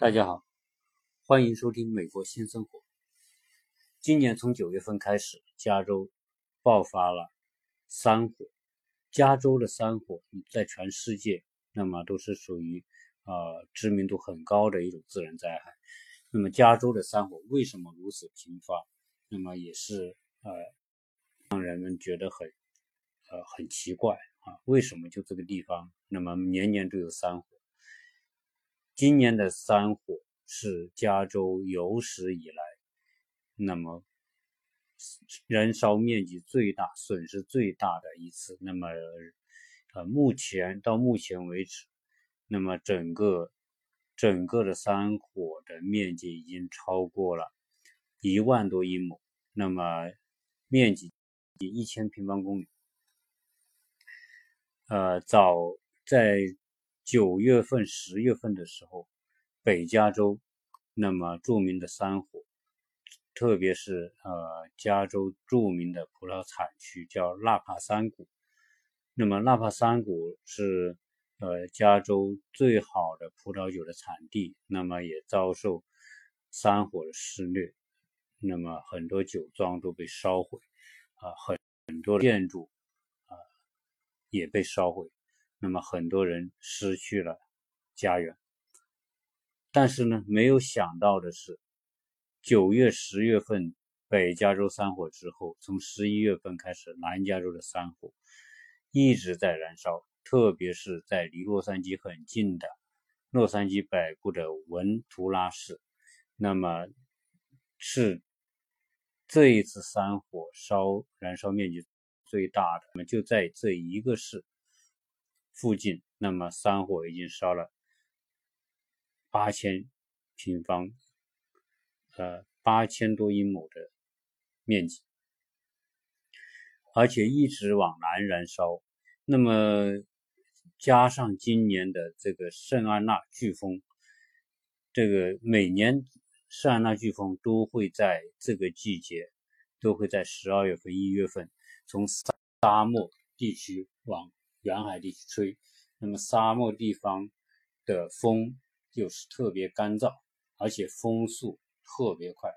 大家好，欢迎收听《美国新生活》。今年从九月份开始，加州爆发了山火。加州的山火在全世界，那么都是属于呃知名度很高的一种自然灾害。那么加州的山火为什么如此频发？那么也是呃让人们觉得很呃很奇怪啊，为什么就这个地方，那么年年都有山火？今年的山火是加州有史以来，那么燃烧面积最大、损失最大的一次。那么，呃，目前到目前为止，那么整个整个的山火的面积已经超过了一万多英亩，那么面积一千平方公里。呃，早在。九月份、十月份的时候，北加州那么著名的山火，特别是呃加州著名的葡萄产区叫纳帕山谷。那么纳帕山谷是呃加州最好的葡萄酒的产地，那么也遭受山火的肆虐，那么很多酒庄都被烧毁，啊很很多建筑啊也被烧毁。那么很多人失去了家园，但是呢，没有想到的是，九月、十月份北加州山火之后，从十一月份开始，南加州的山火一直在燃烧，特别是在离洛杉矶很近的洛杉矶北部的文图拉市，那么是这一次山火烧燃烧面积最大的，那么就在这一个市。附近，那么山火已经烧了八千平方，呃，八千多英亩的面积，而且一直往南燃烧。那么加上今年的这个圣安娜飓风，这个每年圣安娜飓风都会在这个季节，都会在十二月份、一月份从沙漠地区往。沿海地区吹，那么沙漠地方的风又是特别干燥，而且风速特别快，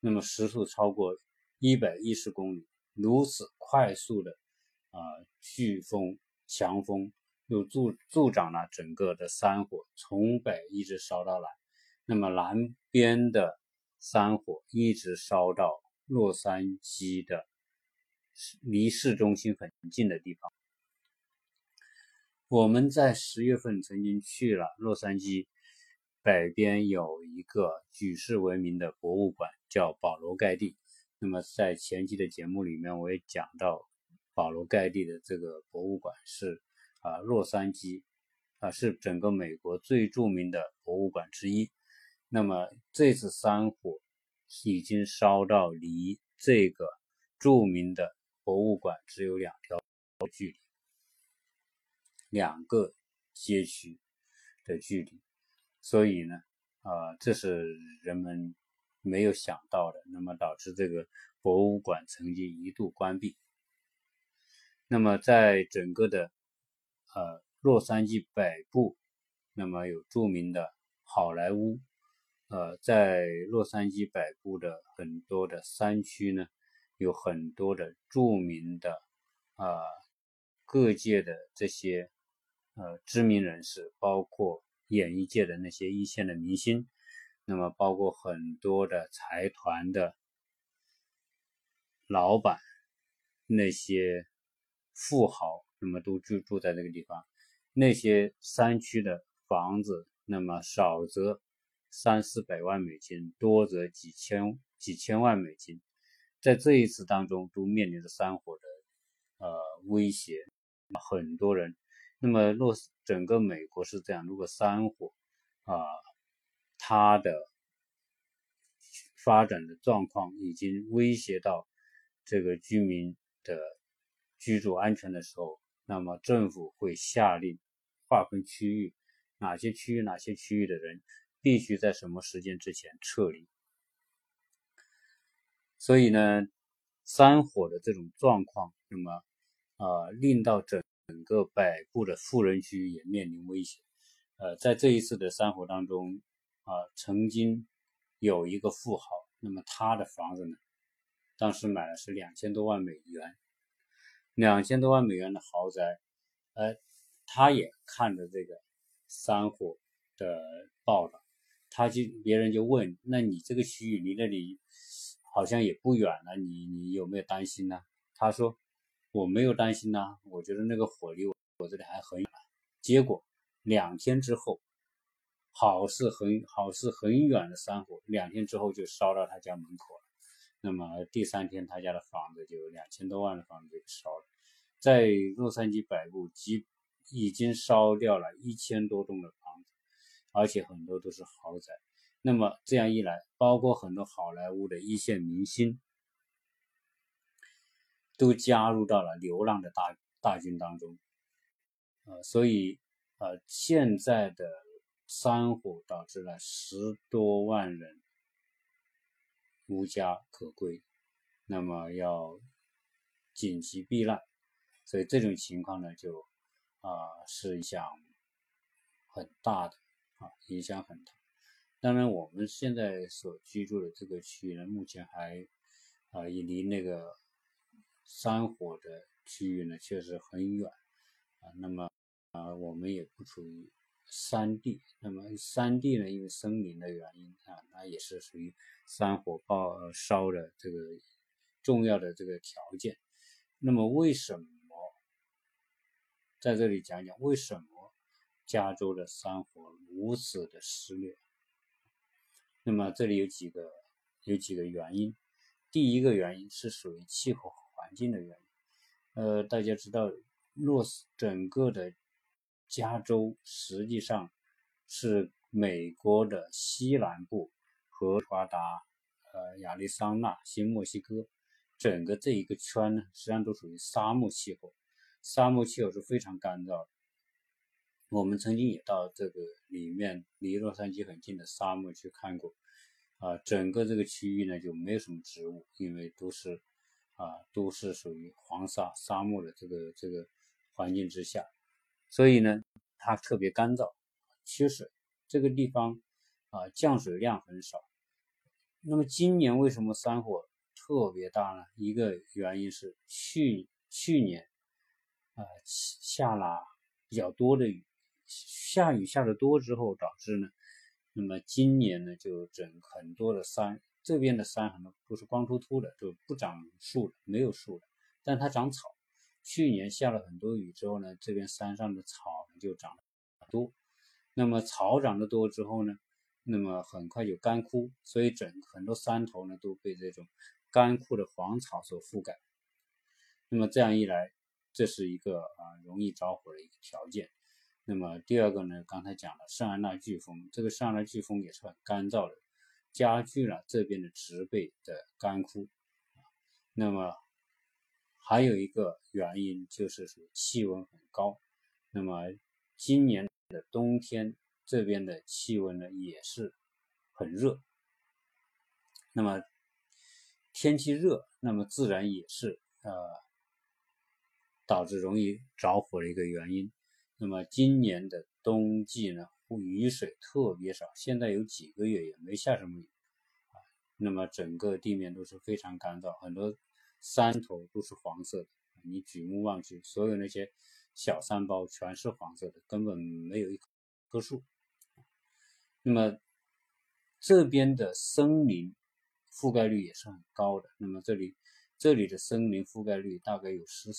那么时速超过一百一十公里，如此快速的啊飓风强风，又助助长了整个的山火从北一直烧到南，那么南边的山火一直烧到洛杉矶的离市中心很近的地方。我们在十月份曾经去了洛杉矶北边有一个举世闻名的博物馆，叫保罗盖蒂。那么在前期的节目里面，我也讲到保罗盖蒂的这个博物馆是啊洛杉矶啊是整个美国最著名的博物馆之一。那么这次山火已经烧到离这个著名的博物馆只有两条距离。两个街区的距离，所以呢，啊，这是人们没有想到的，那么导致这个博物馆曾经一度关闭。那么在整个的呃洛杉矶北部，那么有著名的好莱坞，呃，在洛杉矶北部的很多的山区呢，有很多的著名的啊各界的这些。呃，知名人士包括演艺界的那些一线的明星，那么包括很多的财团的老板，那些富豪，那么都居住在这个地方。那些山区的房子，那么少则三四百万美金，多则几千几千万美金，在这一次当中都面临着山火的呃威胁，很多人。那么，若整个美国是这样，如果山火啊，它的发展的状况已经威胁到这个居民的居住安全的时候，那么政府会下令划分区域，哪些区域哪些区域的人必须在什么时间之前撤离。所以呢，山火的这种状况，那么啊，令到整。整个北部的富人区也面临威胁。呃，在这一次的山火当中，啊，曾经有一个富豪，那么他的房子呢，当时买的是两千多万美元，两千多万美元的豪宅，呃，他也看着这个山火的报道，他就别人就问，那你这个区域离那里好像也不远了，你你有没有担心呢？他说我没有担心呐，我觉得那个火离我我这里还很远。结果两天之后，好似很好似很远的山火，两天之后就烧到他家门口了。那么第三天，他家的房子就两千多万的房子就烧了，在洛杉矶北部，几已经烧掉了一千多栋的房子，而且很多都是豪宅。那么这样一来，包括很多好莱坞的一线明星，都加入到了流浪的大大军当中。呃，所以，呃，现在的山火导致了十多万人无家可归，那么要紧急避难，所以这种情况呢，就啊是影响很大的啊，影响很大。当然，我们现在所居住的这个区域呢，目前还啊也离那个山火的区域呢确实很远啊，那么。啊，我们也不处于山地，那么山地呢，因为森林的原因啊，那也是属于山火爆烧的这个重要的这个条件。那么为什么在这里讲讲为什么加州的山火如此的肆虐？那么这里有几个有几个原因。第一个原因是属于气候环境的原因。呃，大家知道，洛斯整个的。加州实际上是美国的西南部和华达、呃亚利桑那、新墨西哥整个这一个圈呢，实际上都属于沙漠气候。沙漠气候是非常干燥的。我们曾经也到这个里面离洛杉矶很近的沙漠去看过，啊，整个这个区域呢就没有什么植物，因为都是啊都是属于黄沙沙漠的这个这个环境之下。所以呢，它特别干燥，缺水。这个地方啊，降水量很少。那么今年为什么山火特别大呢？一个原因是去去年啊下了比较多的雨，下雨下的多之后导致呢，那么今年呢就整很多的山，这边的山很多都是光秃秃的，就不长树了，没有树了，但它长草。去年下了很多雨之后呢，这边山上的草就长得多。那么草长得多之后呢，那么很快就干枯，所以整很多山头呢都被这种干枯的黄草所覆盖。那么这样一来，这是一个啊容易着火的一个条件。那么第二个呢，刚才讲了圣安娜飓风，这个圣安娜飓风也是很干燥的，加剧了这边的植被的干枯。那么。还有一个原因就是说气温很高，那么今年的冬天这边的气温呢也是很热，那么天气热，那么自然也是呃导致容易着火的一个原因。那么今年的冬季呢雨水特别少，现在有几个月也没下什么雨，那么整个地面都是非常干燥，很多。山头都是黄色的，你举目望去，所有那些小山包全是黄色的，根本没有一棵树。那么这边的森林覆盖率也是很高的。那么这里这里的森林覆盖率大概有十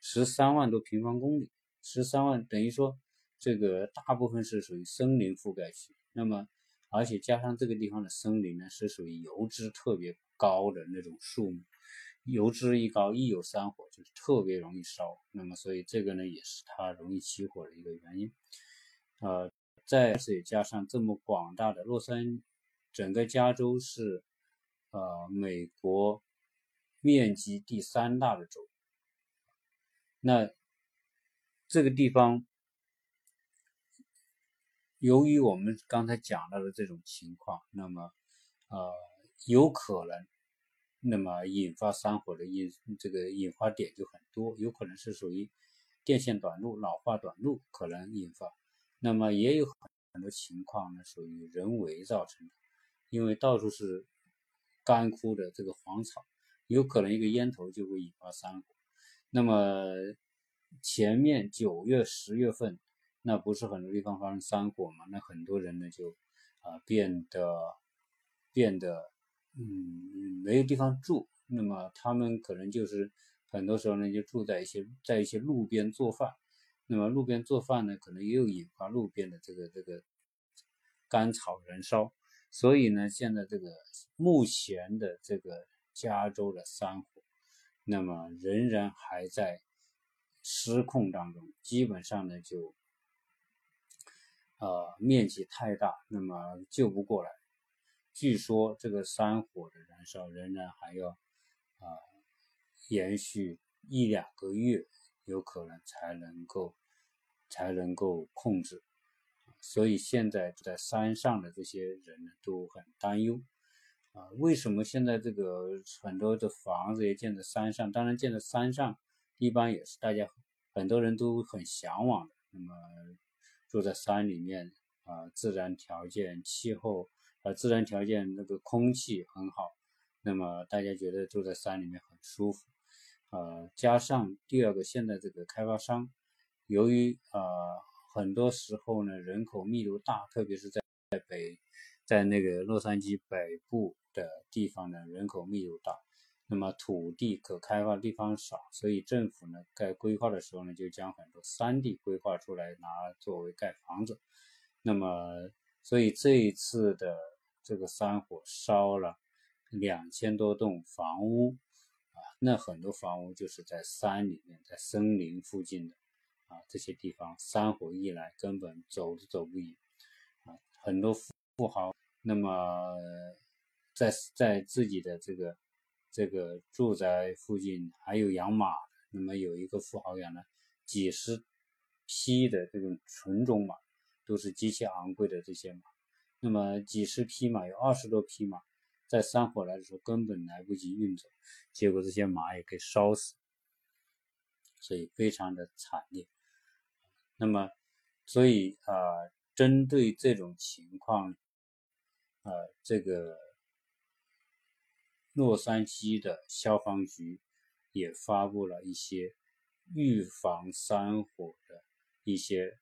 十三万多平方公里，十三万等于说这个大部分是属于森林覆盖区。那么而且加上这个地方的森林呢，是属于油脂特别高的那种树木。油脂一高，一有山火就是特别容易烧，那么所以这个呢也是它容易起火的一个原因。呃，再次加上这么广大的洛杉，整个加州是呃美国面积第三大的州。那这个地方，由于我们刚才讲到的这种情况，那么呃有可能。那么引发山火的因这个引发点就很多，有可能是属于电线短路、老化短路可能引发，那么也有很多情况呢属于人为造成的，因为到处是干枯的这个黄草，有可能一个烟头就会引发山火。那么前面九月、十月份，那不是很多地方发生山火嘛？那很多人呢就啊变得变得嗯没有地方住，那么他们可能就是很多时候呢就住在一些在一些路边做饭。那么路边做饭呢，可能又引发路边的这个这个干草燃烧，所以呢，现在这个目前的这个加州的山火，那么仍然还在失控当中，基本上呢就呃面积太大，那么救不过来。据说这个山火的燃烧仍然还要啊延续一两个月，有可能才能够。才能够控制，所以现在在山上的这些人呢都很担忧啊。为什么现在这个很多的房子也建在山上？当然建在山上，一般也是大家很多人都很向往的。那么住在山里面啊，自然条件、气候啊，自然条件那个空气很好，那么大家觉得住在山里面很舒服啊。加上第二个，现在这个开发商。由于啊很多时候呢人口密度大，特别是在在北，在那个洛杉矶北部的地方呢人口密度大，那么土地可开发地方少，所以政府呢在规划的时候呢就将很多山地规划出来拿作为盖房子，那么所以这一次的这个山火烧了两千多栋房屋啊，那很多房屋就是在山里面，在森林附近的。啊，这些地方山火一来，根本走都走不赢啊！很多富豪，那么在在自己的这个这个住宅附近还有养马，那么有一个富豪养了几十匹的这种纯种马，都是极其昂贵的这些马。那么几十匹马，有二十多匹马，在山火来的时候根本来不及运走，结果这些马也给烧死，所以非常的惨烈。那么，所以啊，针对这种情况，呃，这个洛杉矶的消防局也发布了一些预防山火的一些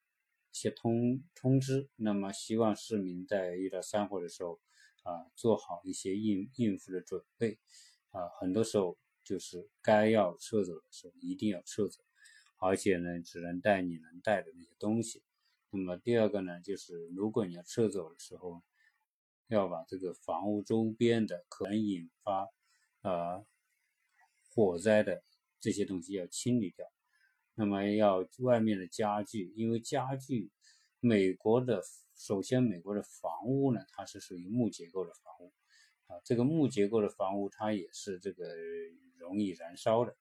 一些通通知。那么，希望市民在遇到山火的时候啊，做好一些应应付的准备啊。很多时候就是该要撤走的时候，一定要撤走。而且呢，只能带你能带的那些东西。那么第二个呢，就是如果你要撤走的时候，要把这个房屋周边的可能引发呃火灾的这些东西要清理掉。那么要外面的家具，因为家具，美国的首先美国的房屋呢，它是属于木结构的房屋啊，这个木结构的房屋它也是这个容易燃烧的。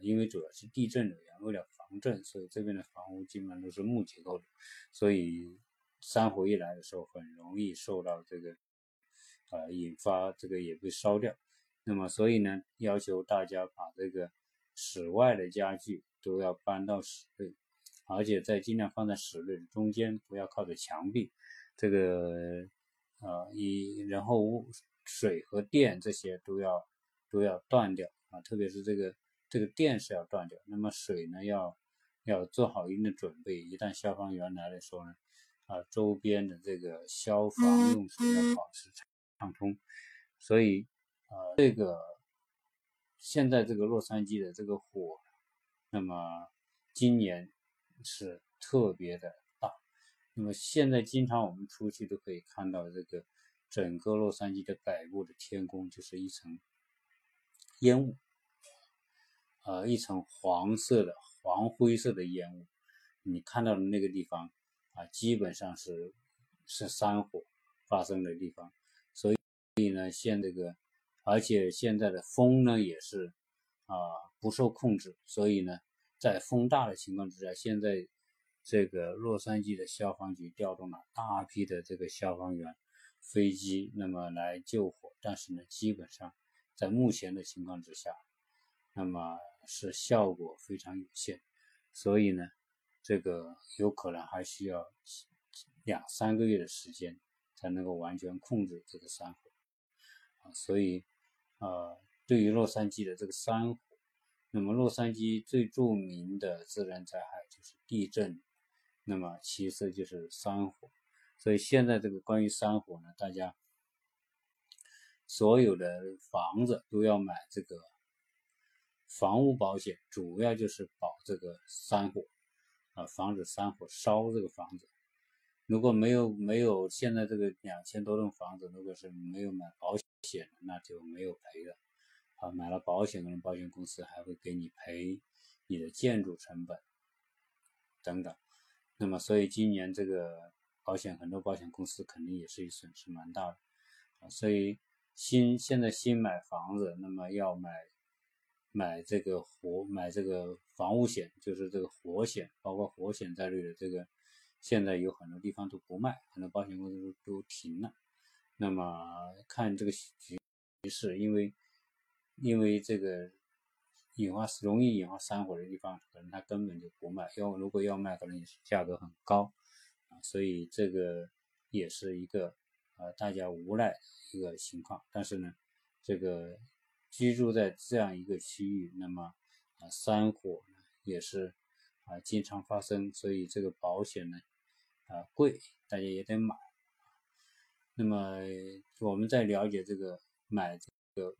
因为主要是地震的原因，为了防震，所以这边的房屋基本上都是木结构的，所以山火一来的时候，很容易受到这个，呃，引发这个也被烧掉。那么，所以呢，要求大家把这个室外的家具都要搬到室内，而且在尽量放在室内的中间，不要靠着墙壁。这个，呃，一然后水和电这些都要都要断掉啊，特别是这个。这个电是要断掉，那么水呢要要做好一定的准备，一旦消防员来的时候呢，啊，周边的这个消防用水要保持畅通。所以啊，这个现在这个洛杉矶的这个火，那么今年是特别的大。那么现在经常我们出去都可以看到这个整个洛杉矶的北部的天空就是一层烟雾。呃，一层黄色的、黄灰色的烟雾，你看到的那个地方啊，基本上是是山火发生的地方。所以，所以呢，现这个，而且现在的风呢也是啊不受控制。所以呢，在风大的情况之下，现在这个洛杉矶的消防局调动了大批的这个消防员、飞机，那么来救火。但是呢，基本上在目前的情况之下，那么。是效果非常有限，所以呢，这个有可能还需要两三个月的时间才能够完全控制这个山火。啊，所以啊，对于洛杉矶的这个山火，那么洛杉矶最著名的自然灾害就是地震，那么其次就是山火，所以现在这个关于山火呢，大家所有的房子都要买这个房屋保险，主要就是保这个山火啊，防止山火烧这个房子。如果没有没有现在这个两千多栋房子，如果是没有买保险，那就没有赔的。啊，买了保险，可能保险公司还会给你赔你的建筑成本等等。那么，所以今年这个保险，很多保险公司肯定也是损失蛮大的。啊，所以新现在新买房子，那么要买买这个火买这个房屋险，就是这个火险，包括火险在内的这个。现在有很多地方都不卖，很多保险公司都都停了。那么看这个局局势，因为因为这个引发容易引发山火的地方，可能它根本就不卖。要如果要卖，可能价格很高啊。所以这个也是一个呃大家无奈一个情况。但是呢，这个居住在这样一个区域，那么啊山火也是啊经常发生，所以这个保险呢。啊，贵，大家也得买。那么我们在了解这个买这个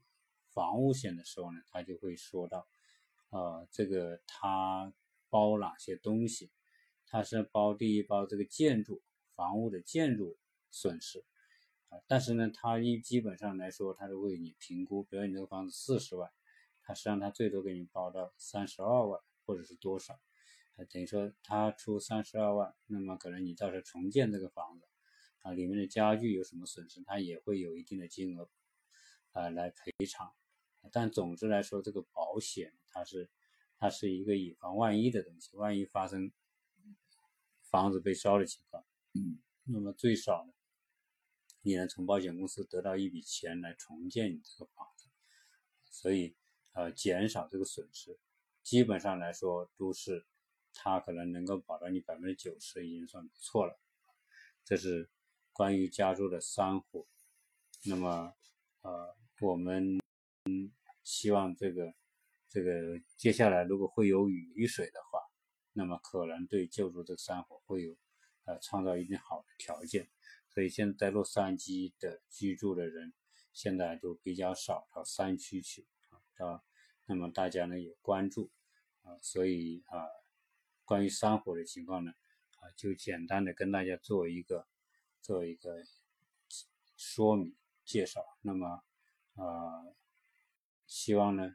房屋险的时候呢，他就会说到，啊，这个它包哪些东西？它是包第一包这个建筑房屋的建筑损失，但是呢，它一基本上来说，它是为你评估，比如你这个房子四十万，它实际上它最多给你保到三十二万或者是多少。等于说他出三十二万，那么可能你到时候重建这个房子，啊，里面的家具有什么损失，他也会有一定的金额，啊，来赔偿。但总之来说，这个保险它是它是一个以防万一的东西，万一发生房子被烧的情况，嗯，那么最少呢，你能从保险公司得到一笔钱来重建你这个房子，所以呃减少这个损失，基本上来说都是。它可能能够保障你百分之九十，已经算不错了。这是关于加州的山火。那么，呃，我们希望这个这个接下来如果会有雨水的话，那么可能对救助这个山火会有呃创造一定好的条件。所以现在在洛杉矶的居住的人现在都比较少到山区去啊。那么大家呢也关注啊，所以啊。关于山火的情况呢，啊，就简单的跟大家做一个做一个说明介绍。那么，啊，希望呢，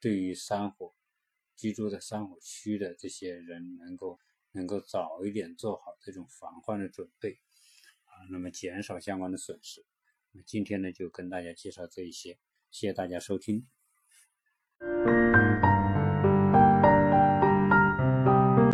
对于山火居住在山火区的这些人，能够能够早一点做好这种防患的准备，那么减少相关的损失。那今天呢，就跟大家介绍这一些，谢谢大家收听。